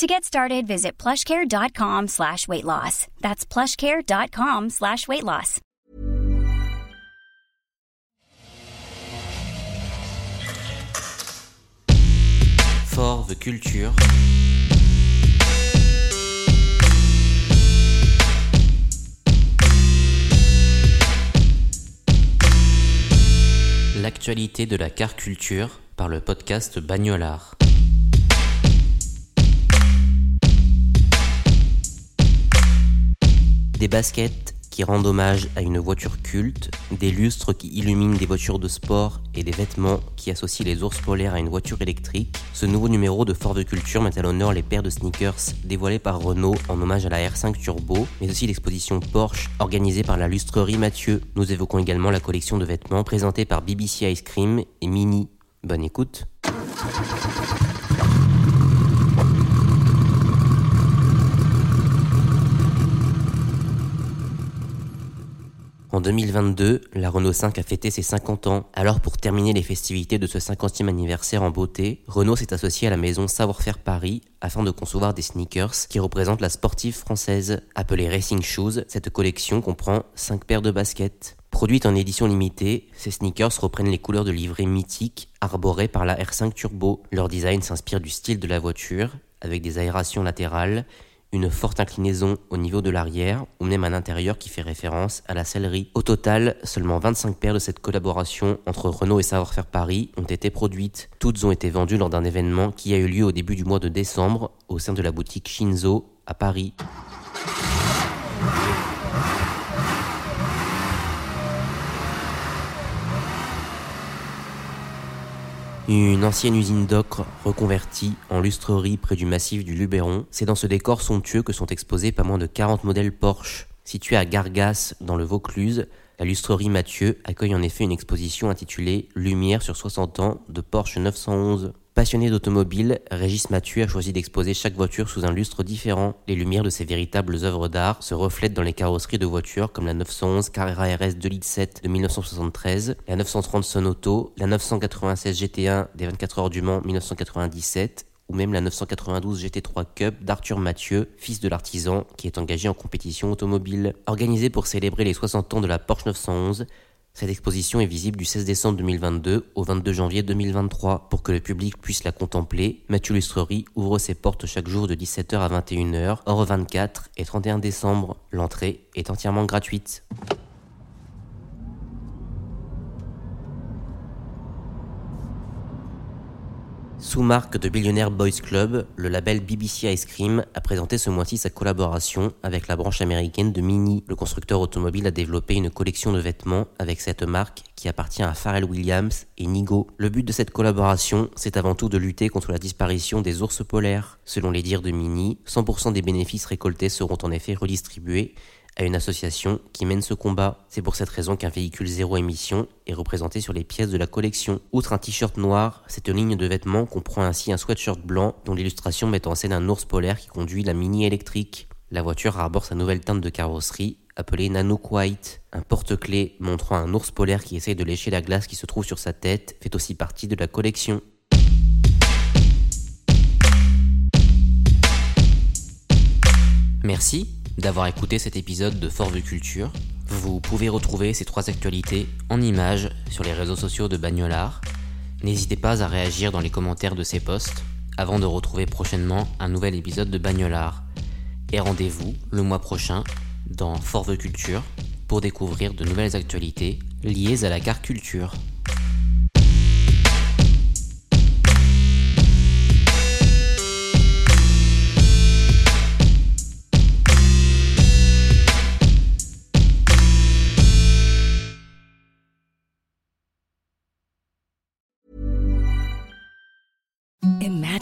To get started, visit plushcare.com slash weight loss. That's plushcare.com slash weight loss. Fort de culture. L'actualité de la car culture par le podcast Bagnolard. Des baskets qui rendent hommage à une voiture culte, des lustres qui illuminent des voitures de sport et des vêtements qui associent les ours polaires à une voiture électrique, ce nouveau numéro de Fort de Culture met à l'honneur les paires de sneakers dévoilés par Renault en hommage à la R5 Turbo, mais aussi l'exposition Porsche organisée par la lustrerie Mathieu. Nous évoquons également la collection de vêtements présentée par BBC Ice Cream et Mini. Bonne écoute. En 2022, la Renault 5 a fêté ses 50 ans. Alors pour terminer les festivités de ce 50e anniversaire en beauté, Renault s'est associé à la maison Savoir-Faire Paris afin de concevoir des sneakers qui représentent la sportive française. Appelée Racing Shoes, cette collection comprend 5 paires de baskets. Produites en édition limitée, ces sneakers reprennent les couleurs de livrée mythique arborées par la R5 Turbo. Leur design s'inspire du style de la voiture, avec des aérations latérales une forte inclinaison au niveau de l'arrière ou même un intérieur qui fait référence à la sellerie. Au total, seulement 25 paires de cette collaboration entre Renault et Savoir-Faire Paris ont été produites. Toutes ont été vendues lors d'un événement qui a eu lieu au début du mois de décembre au sein de la boutique Shinzo à Paris. Une ancienne usine d'ocre reconvertie en lustrerie près du massif du Luberon, c'est dans ce décor somptueux que sont exposés pas moins de 40 modèles Porsche. Située à Gargas, dans le Vaucluse, la lustrerie Mathieu accueille en effet une exposition intitulée Lumière sur 60 ans de Porsche 911. Passionné d'automobile, Régis Mathieu a choisi d'exposer chaque voiture sous un lustre différent. Les lumières de ces véritables œuvres d'art se reflètent dans les carrosseries de voitures comme la 911 Carrera RS 2 litres 7 de 1973, la 930 Sonauto, la 996 GT1 des 24 heures du Mans 1997 ou même la 992 GT3 Cup d'Arthur Mathieu, fils de l'artisan qui est engagé en compétition automobile. Organisée pour célébrer les 60 ans de la Porsche 911, cette exposition est visible du 16 décembre 2022 au 22 janvier 2023. Pour que le public puisse la contempler, Mathieu Lustrerie ouvre ses portes chaque jour de 17h à 21h, hors 24 et 31 décembre. L'entrée est entièrement gratuite. Sous marque de Billionaire Boys Club, le label BBC Ice Cream a présenté ce mois-ci sa collaboration avec la branche américaine de Mini. Le constructeur automobile a développé une collection de vêtements avec cette marque qui appartient à Pharrell Williams et Nigo. Le but de cette collaboration, c'est avant tout de lutter contre la disparition des ours polaires. Selon les dires de Mini, 100% des bénéfices récoltés seront en effet redistribués à une association qui mène ce combat. C'est pour cette raison qu'un véhicule zéro émission est représenté sur les pièces de la collection. Outre un t-shirt noir, cette ligne de vêtements comprend ainsi un sweatshirt blanc dont l'illustration met en scène un ours polaire qui conduit la mini électrique. La voiture arbore sa nouvelle teinte de carrosserie appelée Nanook White. Un porte-clés montrant un ours polaire qui essaye de lécher la glace qui se trouve sur sa tête fait aussi partie de la collection. Merci d'avoir écouté cet épisode de Fort Vue Culture. Vous pouvez retrouver ces trois actualités en images sur les réseaux sociaux de Bagnolard. N'hésitez pas à réagir dans les commentaires de ces posts avant de retrouver prochainement un nouvel épisode de Bagnolard. Et rendez-vous le mois prochain dans Fort Vue Culture pour découvrir de nouvelles actualités liées à la car culture.